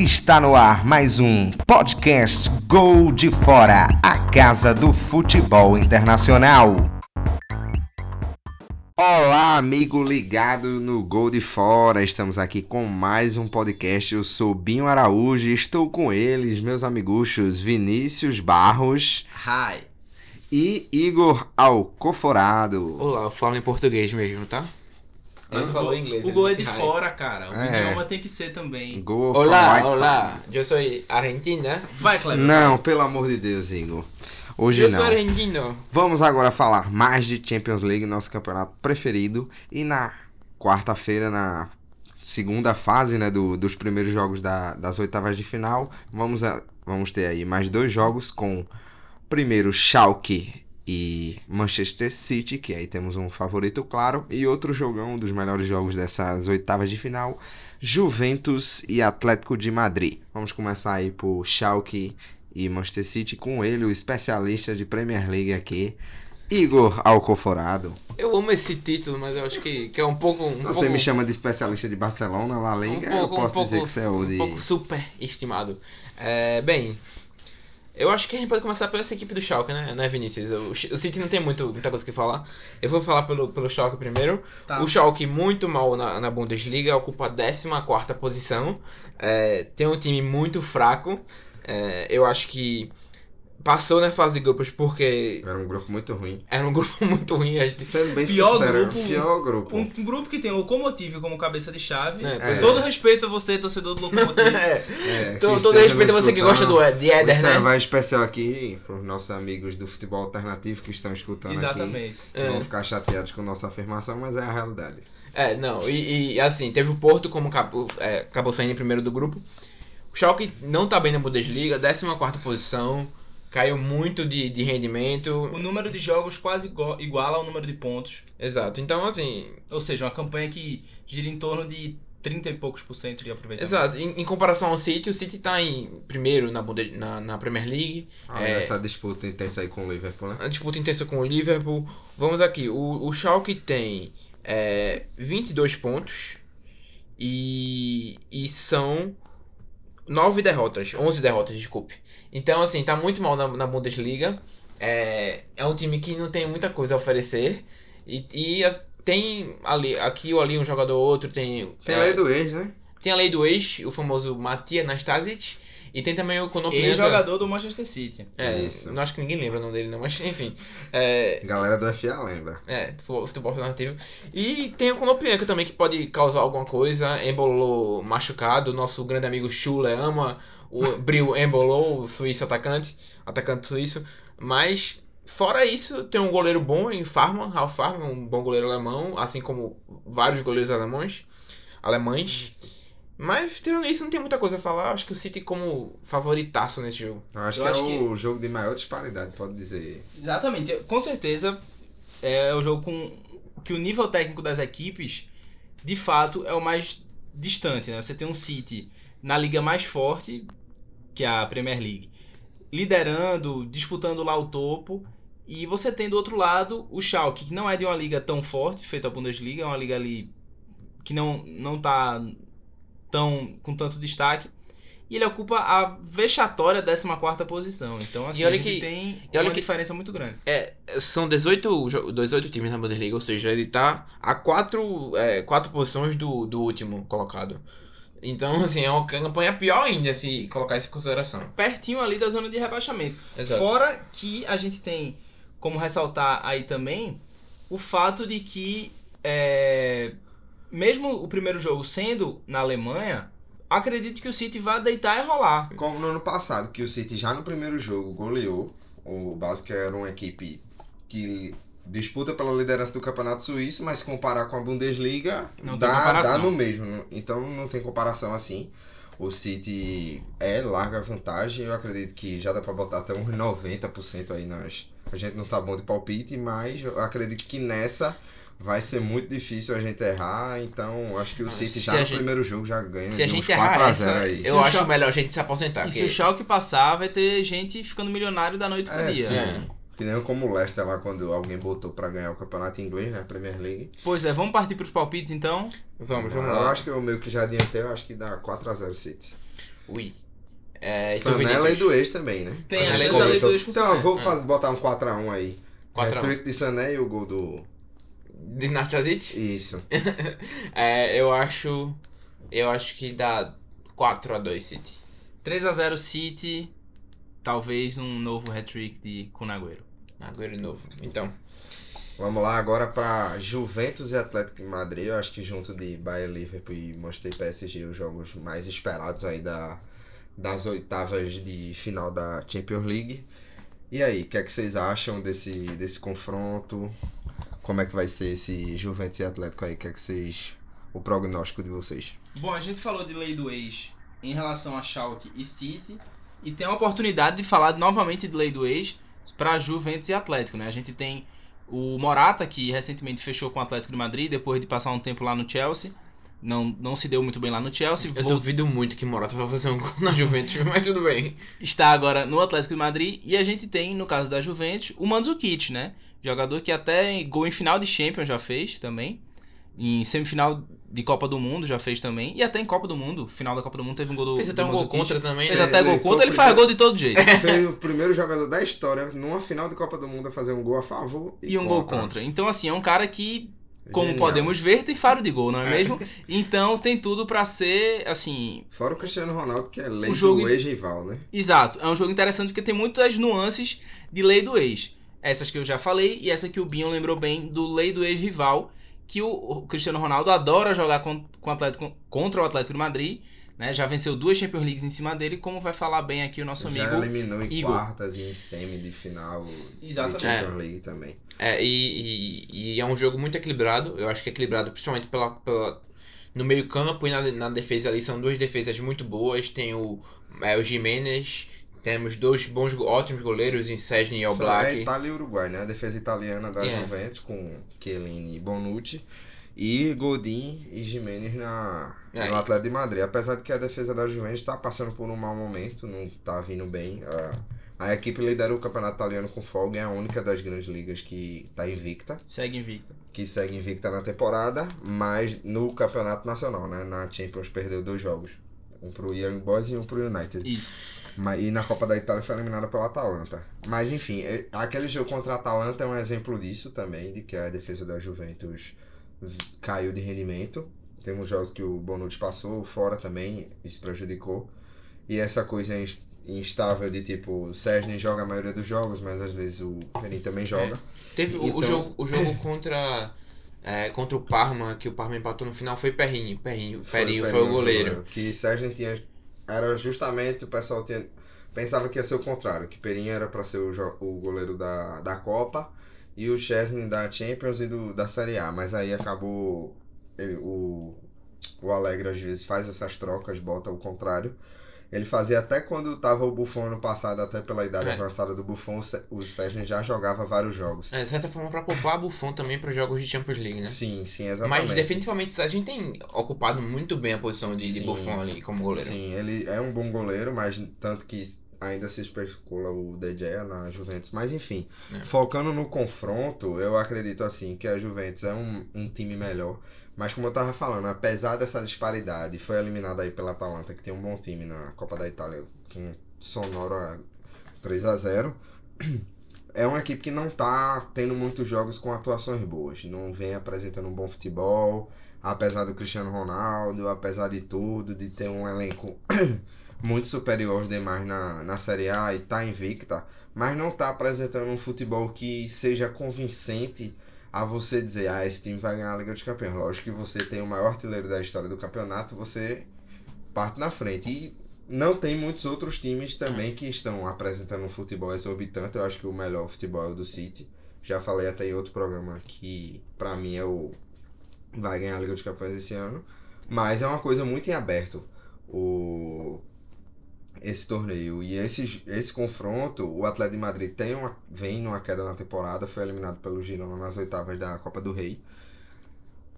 Está no ar mais um podcast Gol de Fora, a casa do futebol internacional. Olá, amigo ligado no Gol de Fora. Estamos aqui com mais um podcast. Eu sou Binho Araújo e estou com eles, meus amiguchos Vinícius Barros Hi. e Igor Alcoforado. Olá, eu falo em português mesmo, tá? Ele Ah, falou inglês. O gol é de hi. fora, cara. O É. idioma tem que ser também. From Olá, olá. Eu sou argentina. Vai, Cleber. Não, pelo amor de Deus, Igor. Hoje Eu não. sou argentino. Vamos agora falar mais de Champions League, nosso campeonato preferido. E na quarta-feira, na segunda fase né, do- dos primeiros jogos da- das oitavas de final, vamos, a- vamos ter aí mais dois jogos com primeiro Schalke e Manchester City, que aí temos um favorito claro, e outro jogão um dos melhores jogos dessas oitavas de final, Juventus e Atlético de Madrid. Vamos começar aí por Schalke e Manchester City com ele, o especialista de Premier League aqui, Igor Alcoforado. Eu amo esse título, mas eu acho que, que é um pouco. Um Você pouco, me chama de especialista de Barcelona, La um Liga, pouco, eu posso um pouco, dizer que você é o um de... pouco super estimado. É, bem, eu acho que a gente pode começar pela essa equipe do Schalke, né, né Vinícius? O, o City não tem muito, muita coisa que falar. Eu vou falar pelo, pelo Schalke primeiro. Tá. O Schalke muito mal na, na Bundesliga, ocupa a 14ª posição. É, tem um time muito fraco. É, eu acho que passou na fase de grupos porque Era um grupo muito ruim. era um grupo muito ruim. A gente... Sendo bem Pior sincero, grupo- pior grupo. Um, um grupo que tem Locomotive como cabeça de chave. É, Com pois todo respeito a você, torcedor do Locomotive. É, É, todo, todo respeito a você que gosta do, de Éder, Esse né? vai especial aqui para os nossos amigos do futebol alternativo que estão escutando aqui. Exatamente. Que vão ficar chateados com nossa afirmação, mas é a realidade. É, não, e, e, assim, teve o Porto como acabou, é, acabou saindo em primeiro do grupo. O Schalke não tá bem na Bundesliga, 14ª posição, caiu muito de, de rendimento. O número de jogos quase igu- iguala ao número de pontos. Exato, então assim, Ou seja, uma campanha que gira em torno de 30 e poucos por cento de aproveitamento. exato, em, em comparação ao City, o City tá em primeiro na, Bunde- na, na Premier League, Ah, É. Essa disputa intensa aí com o Liverpool, né? a disputa intensa com o Liverpool. Vamos aqui, o, o Schalke tem é, 22 pontos e, e são 9 derrotas, 11 derrotas, desculpe. Então, assim, tá muito mal na, na Bundesliga. É, é um time que não tem muita coisa a oferecer. E, e tem ali, aqui ou ali um jogador ou outro, tem, Tem é, lei do ex, né? tem a lei do ex, o famoso Matia Nastasic. E tem também o Konoplyanka. Ex-jogador do Manchester City. É, Isso. não acho que ninguém lembra o nome dele, não, mas enfim. É, Galera do FA lembra. é, futebol, futebol alternativo. E tem o Konoplyanka também, que pode causar alguma coisa. Embolou machucado. Nosso grande amigo Schule ama o Bril Embolou, o suíço atacante. Atacante suíço. Mas, fora isso, tem um goleiro bom em Farman, Ralf Farman, um bom goleiro alemão. Assim como vários goleiros alemães. Alemães. Mas, tirando isso, não tem muita coisa a falar. Acho que o City como favoritaço nesse jogo. Eu acho Eu que acho é o jogo de maior disparidade, pode dizer. Exatamente. Com certeza é o jogo com que o nível técnico das equipes, de fato, é o mais distante. Né? Você tem um City na liga mais forte, que é a Premier League, liderando, disputando lá o topo. E você tem do outro lado o Schalke, que não é de uma liga tão forte, feita a Bundesliga, é uma liga ali que não, não tá tão, com tanto destaque. E ele ocupa a vexatória 14 posição. Então, assim, E olha que- tem e olha uma que- diferença muito grande. É, são 18, jo- 18 times na Bundesliga, ou seja, ele tá a quatro, é, quatro posições do, do último colocado. Então, assim, é uma campanha pior ainda se colocar isso em consideração. Pertinho ali da zona de rebaixamento. Exato. Fora que a gente tem como ressaltar aí também o fato de que, é, mesmo o primeiro jogo sendo na Alemanha, acredito que o City vai deitar e rolar. Como no ano passado, que o City já no primeiro jogo goleou. O Basque era uma equipe que disputa pela liderança do Campeonato Suíço, mas se comparar com a Bundesliga, Não dá, dá no mesmo. Então não tem comparação assim. O City é larga vantagem. Eu acredito que já dá pra botar até uns 90% aí nós. A gente não tá bom de palpite, mas eu acredito que nessa vai ser muito difícil a gente errar. Então acho que o Ah, City se já no gente- primeiro jogo já ganha Se a gente errar 4 a essa, 0 aí. Se eu acho melhor a gente se aposentar. E se porque- o Schalke passar, vai ter gente ficando milionário da noite pro É, dia. sim. É. Que nem como o Leicester lá quando alguém botou pra ganhar o campeonato inglês, né? Premier League. Pois é, vamos partir pros palpites então. Vamos, vamos eu lá. acho que eu meio que já adiantei, eu acho que dá 4x0 City. Ui. É, e tu, Sanela e Vinícius? do ex também, né? Tem a Sanela chance da gol. lei do ex Então, eu vou É. fazer, botar um 4x1 aí. 4 É, a 1. trick de Sané e o gol do... De Nastasic? Isso. É, eu acho. Eu acho que dá 4x2 City. 3x0 City, talvez um novo hat-trick de Kunagüero. Agüero novo. Então. Vamos lá agora para Juventus e Atlético de Madrid. Eu acho que junto de Bayern, Liverpool e Manchester PSG, os jogos mais esperados aí da, das oitavas de final da Champions League. E aí, o que é que vocês acham desse, desse confronto? Como é que vai ser esse Juventus e Atlético aí? O que é que vocês... O prognóstico de vocês? Bom, a gente falou de lei do ex em relação a Schalke e City e tem a oportunidade de falar novamente de lei do ex para Juventus e Atlético, né? A gente tem o Morata que recentemente fechou com o Atlético de Madrid depois de passar um tempo lá no Chelsea. Não, não se deu muito bem lá no Chelsea. Eu duvido muito que Morata vai fazer um gol na Juventus, mas tudo bem. está agora no Atlético de Madrid e a gente tem no caso da Juventus o Mandzukic, né? Jogador que até gol em final de Champions já fez também. Em semifinal de Copa do Mundo já fez também. E até em Copa do Mundo, final da Copa do Mundo teve um gol do Fez até do um gol contra também, Fez né? até Ele gol foi contra, o ele faz primeiro- gol de todo jeito. Foi o primeiro jogador da história numa final de Copa do Mundo a fazer um gol a favor e, E um gol contra. Então, assim, é um cara que, como Genial. podemos ver, tem faro de gol, não é É. mesmo? Então tem tudo pra ser, assim, Fora o Cristiano Ronaldo, que é lei O jogo- do ex-rival, né? Exato, é um jogo interessante porque tem muitas nuances de lei do ex. Essas que eu já falei e essa que o Binho lembrou bem do lei do ex-rival, que o, Cristiano Ronaldo adora jogar com, com o Atlético, contra o Atlético de Madrid, né? Já venceu duas Champions Leagues em cima dele, como vai falar bem aqui o nosso Já amigo. eliminou em Igor. quartas e em semi de final Exatamente. de Champions League também. É, e, e- e é um jogo muito equilibrado. Eu acho que é equilibrado principalmente pela, pela- no meio campo e na, na defesa ali. São duas defesas muito boas. Tem o, é, o Jimenez, temos dois bons, ótimos goleiros em Sesni e Só É Oblak. Itália e Uruguai, né? A defesa italiana da É. Juventus com Chiellini e Bonucci. E Godin e Jimenez na, É. no Atlético de Madrid. Apesar de que a defesa da Juventus está passando por um mau momento, não está vindo bem. A, a equipe lidera o campeonato italiano com folga, é a única das grandes ligas que está invicta. Segue invicto. que segue invicta na temporada, mas no campeonato nacional, né? Na Champions perdeu dois jogos. Um pro Young Boys e um pro United. Isso. Mas, e na Copa da Itália foi eliminada pela Atalanta. Mas enfim, é- aquele jogo contra a Atalanta é um exemplo disso também, de que a defesa da Juventus caiu de rendimento. Temos jogos que o Bonucci passou fora também, isso prejudicou. E essa coisa ins- instável de tipo, o Sérgio joga a maioria dos jogos, mas às vezes o Perin também joga. Teve o- o, Então- jogo, o jogo contra, é, contra o Parma, que o Parma empatou no final, foi Perrinho. Perrinho, Perrinho foi, o goleiro. Que Sérgio tinha. Era justamente o pessoal tinha, pensava que ia ser o contrário, que Perinha era para ser o, o goleiro da, da Copa e o Chesney da Champions e do, da Série A. Mas aí acabou. Ele- o, o Alegre às vezes faz essas trocas, bota o contrário. Ele fazia até quando tava o Buffon ano passado, até pela idade É. avançada do Buffon, o Sérgio já jogava vários jogos. É, de certa forma, pra poupar Buffon também para jogos de Champions League, né? Sim, sim, exatamente. Mas definitivamente a gente tem ocupado muito bem a posição de, de. Buffon ali como goleiro. Sim, ele é um bom goleiro, mas tanto que ainda se especula o Gea na Juventus. Mas enfim, É. focando no confronto, eu acredito assim que a Juventus é um, um time melhor. Mas como eu tava falando, apesar dessa disparidade, foi eliminada aí pela Atalanta, que tem um bom time na Copa da Itália, com sonora 3 a 0 É uma equipe que não tá tendo muitos jogos com atuações boas. Não vem apresentando um bom futebol apesar do Cristiano Ronaldo, apesar de tudo, de ter um elenco muito superior aos demais na, na Série A e tá invicta, mas não tá apresentando um futebol que seja convincente a você dizer, ah, esse time vai ganhar a Liga dos Campeões. Lógico que você tem o maior artilheiro da história do campeonato, você parte na frente. E não tem muitos outros times também que estão apresentando um futebol exorbitante. Eu acho que o melhor futebol é o do City. Já falei até em outro programa que, pra mim, é o vai ganhar a Liga dos Campeões esse ano. Mas é uma coisa muito em aberto o esse torneio. E esse, esse confronto, o Atlético de Madrid tem uma, vem numa queda na temporada, foi eliminado pelo Girona nas oitavas da Copa do Rei.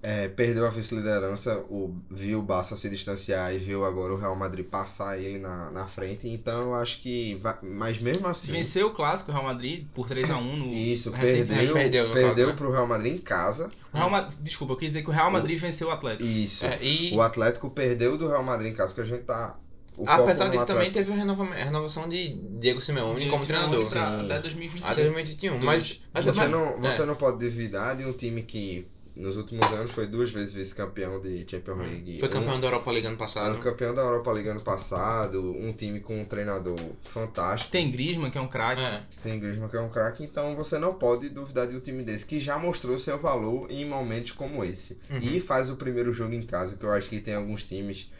É, perdeu a vice-liderança, o, viu o Barça se distanciar e viu agora o Real Madrid passar ele na, na frente. Então eu acho que. Vai, mas mesmo assim. Venceu o clássico, o Real Madrid, por 3x1 no. Isso, recentemente. perdeu, Perdeu, perdeu caso, né? pro Real Madrid em casa. O Real Ma- Desculpa, eu queria dizer que o Real Madrid venceu o Atlético. Isso. É, e O Atlético perdeu do Real Madrid em casa, que a gente tá o Apesar disso, também Atlético- teve a renova- a renovação de Diego Simeone Diego como Simeone treinador. pra-. Até 2021. Até 2021. Mas, mas, Você, mas- não, você é. não pode duvidar de um time que nos últimos anos foi duas vezes vice-campeão de Champions League. Hum. foi campeão um, da Europa League ano ano passado. campeão da Europa League ano passado, um time com um treinador fantástico. Tem Griezmann, que é um craque. É. Tem Griezmann que é um craque, então você não pode duvidar de um time desse que já mostrou seu valor em momentos como esse. Uhum. E faz o primeiro jogo em casa, que eu acho que tem alguns times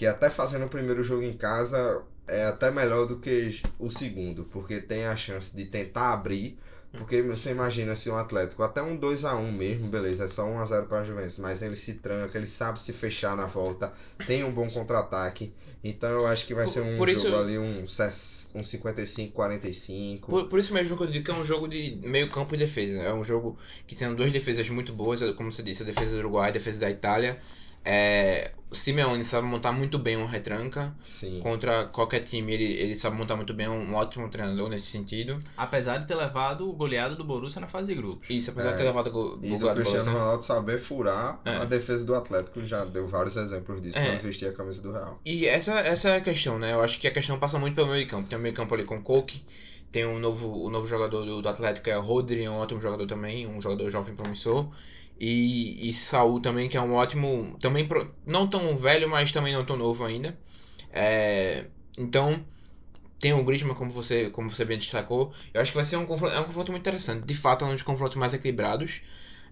que até fazendo o primeiro jogo em casa é até melhor do que o segundo, porque tem a chance de tentar abrir. Porque você imagina se um Atlético, até um 2 a 1 mesmo, beleza, é só 1 a 0 para a Juventus, mas ele se tranca, ele sabe se fechar na volta, tem um bom contra-ataque. Então eu acho que vai Por- ser um jogo isso- ali um, um 55 45. Por, por isso mesmo que eu digo que é um jogo de meio campo e defesa. É um jogo que sendo duas defesas muito boas, como você disse, a defesa do Uruguai e a defesa da Itália. É, o Simeone sabe montar muito bem uma retranca. Sim. Contra qualquer time, ele, ele sabe montar muito bem, é um ótimo treinador nesse sentido. Apesar de ter levado o goleado do Borussia na fase de grupos. Isso, apesar É. de ter levado gol, E gol do do Cristiano Borussia. Ronaldo saber furar É. a defesa do Atlético, ele já deu vários exemplos disso É. quando vestia a camisa do Real. E essa, essa é a questão, né? Eu acho que a questão passa muito pelo meio de campo. Tem o meio campo ali com o Coke, tem o novo, o novo jogador do, do Atlético, que é o Rodri, é um ótimo jogador também, um jogador jovem promissor. E, e Saul também, que é um ótimo. Também pro- não tão velho, mas também não tão novo ainda. É, então, tem o Griezmann, como você, como você bem destacou. Eu acho que vai ser um confronto, é um confronto muito interessante. De fato, é um dos confrontos mais equilibrados.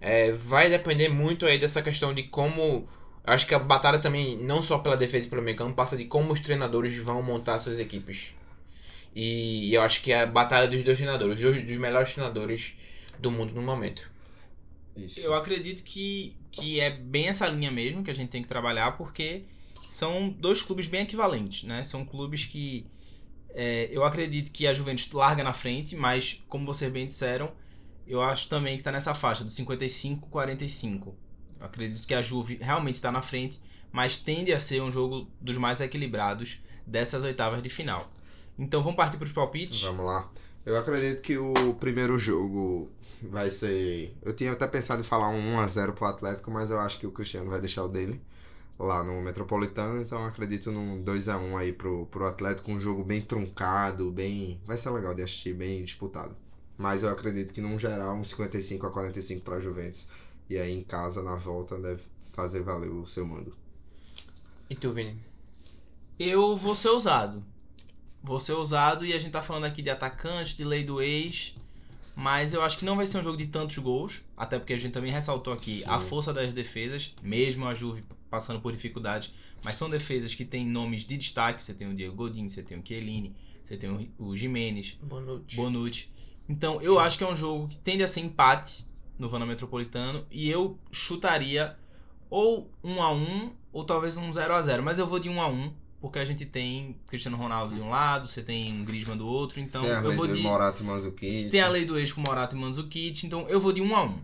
É, vai depender muito aí dessa questão de como. Acho que a batalha também, não só pela defesa e pelo meio campo, passa de como os treinadores vão montar suas equipes. E, eu acho que é a batalha dos dois treinadores, os dois dos melhores treinadores do mundo no momento. Isso. Eu acredito que, que é bem essa linha mesmo que a gente tem que trabalhar, porque são dois clubes bem equivalentes, né? São clubes que é, eu acredito que a Juventus larga na frente, mas como vocês bem disseram, eu acho também que está nessa faixa do 55-45. Eu acredito que a Juve realmente está na frente, mas tende a ser um jogo dos mais equilibrados dessas oitavas de final. Então vamos partir para os palpites. Vamos lá. Eu acredito que o primeiro jogo vai ser. Eu tinha até pensado em falar um 1x0 pro Atlético, mas eu acho que o Cristiano vai deixar o dele lá no Metropolitano, então eu acredito num 2x1 aí pro, pro Atlético, um jogo bem truncado, bem. Vai ser legal de assistir, bem disputado. Mas eu acredito que num geral, um 55 a 45 pra Juventus. E aí em casa, na volta, deve fazer valer o seu mando. E tu, Vini? Eu vou ser ousado. Vou ser ousado e a gente tá falando aqui de atacante, de lei do ex. Mas eu acho que não vai ser um jogo de tantos gols. Até porque a gente também ressaltou aqui Sim. a força das defesas, mesmo a Juve passando por dificuldades. Mas são defesas que têm nomes de destaque. Você tem o Diego Godin, você tem o Chiellini, você tem o- Jimenez, Boa noite. Bonucci. Então eu acho que é um jogo que tende a ser empate no Vana Metropolitano. E eu chutaria ou 1 a 1 ou talvez um 0 a 0 Mas eu vou de 1 a 1 porque a gente tem Cristiano Ronaldo de um lado, você tem um Griezmann do outro. Então tem a eu lei vou do de. Morata e Mandzukic. Tem a lei do ex com Morata e Mandzukic. Então eu vou de 1 a 1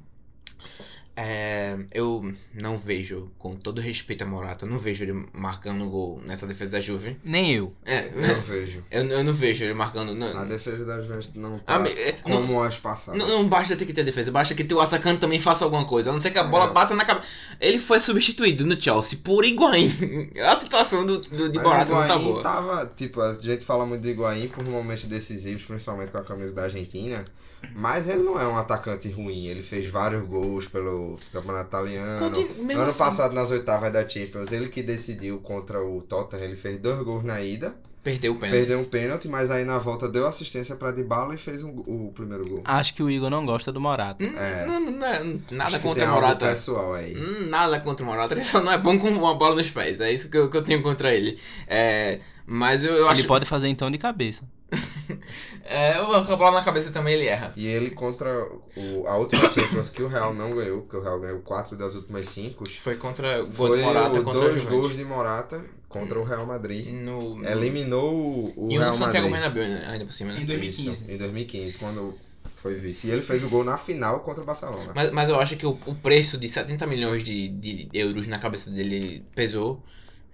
É, eu não vejo, com todo respeito a Morata, eu não vejo ele marcando gol nessa defesa da Juve. Nem eu. É, Eu vejo. eu, eu não vejo ele marcando. Não, A defesa da Juventus não tá é, não, como as passadas. não, não basta ter que ter defesa, basta que o atacante também faça alguma coisa. A não ser que a bola É. bata na cabeça. Ele foi substituído no Chelsea por Higuaín. A situação do, do, de Mas Morata não tá boa. Tava, tipo, a gente fala muito do Higuaín por momentos decisivos, principalmente com a camisa da Argentina. Mas ele não é um atacante ruim. Ele fez vários gols pelo Campeonato Italiano. Ano assim- passado, nas oitavas da Champions, ele que decidiu contra o Tottenham. Ele fez dois gols na ida, Perdeu o pênalti. perdeu um pênalti, mas aí na volta deu assistência pra Dybala e fez um- o primeiro gol. Acho que o Igor não gosta do Morata. Hum, É. Não, não é nada contra o Morata. pessoal aí. Hum, Nada contra o Morata, ele só não é bom com uma bola nos pés. É isso que eu, que eu tenho contra ele. É, mas eu, eu Ele acho. pode fazer então de cabeça. É, a bola na cabeça também ele erra. E ele contra o, a última Champions que o Real não ganhou, porque o Real ganhou quatro das últimas cinco. Foi contra o gol Foi de Morata o contra o dois Juventus. gols de Morata contra o Real Madrid. No, no... Eliminou o, o E Real no Santiago Madrid. Bernabéu né, ainda por cima, né? Em 2015. Isso, em 2015, quando foi vice. E ele fez o gol na final contra o Barcelona. Mas, mas eu acho que o, o preço de 70 milhões de, de euros na cabeça dele pesou.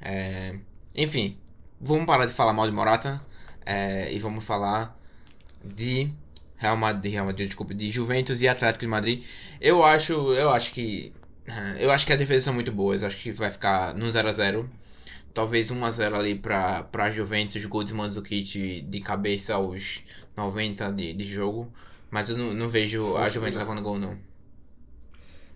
É, Enfim, vamos parar de falar mal de Morata é, e vamos falar de Real Madrid, Real Madrid, desculpa, de Juventus e Atlético de Madrid. Eu acho, eu acho que é, eu acho que as defesas são muito boas. Eu acho que vai ficar no 0 a 0 talvez 1x0 ali pra, pra Juventus, gol de Mandzukic de cabeça aos 90 de, de jogo. Mas eu não, não vejo a Juventus né? levando gol, não.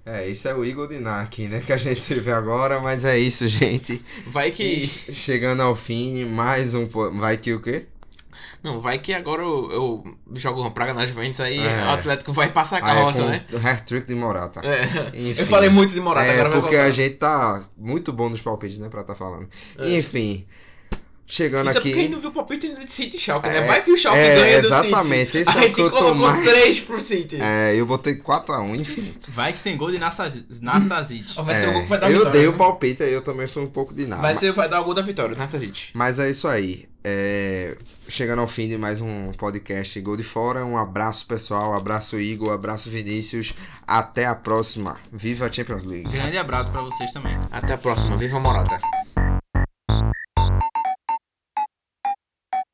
É, isso é o Igor Dinaki, né? Que a gente teve agora, mas é isso, gente. Vai E que. chegando ao fim, mais um. Vai que o quê? Não, vai que agora eu, eu jogo uma praga na Juventus, aí É. o Atlético vai passar a Ah, é carroça, com né? o hat-trick de Morata. É. Enfim. Eu falei muito de Morata, é, agora vai porque voltar. a gente tá muito bom nos palpites, né? Pra tá falando. É. Enfim, chegando Isso é aqui. porque a gente não viu o palpite de City Schalke, né? É, Vai que o Schalke é, ganha do exatamente, City. esse a é o gente que eu tô colocou mais- 3 pro City. É, eu botei 4x1, enfim. Vai que tem gol de Nastasic. Nastasic. Vai ser É, o gol que vai dar a eu vitória. dei o né? palpite aí, eu também fui um pouco de nada. Vai, ser, vai dar o gol da vitória, né, Tazite? Mas é isso aí. É, Chegando ao fim de mais um podcast Gol de Fora. Um abraço, pessoal. Abraço, Igor. Abraço, Vinícius. Até a próxima. Viva a Champions League. Grande abraço pra vocês também. Até a próxima. Viva a Morata.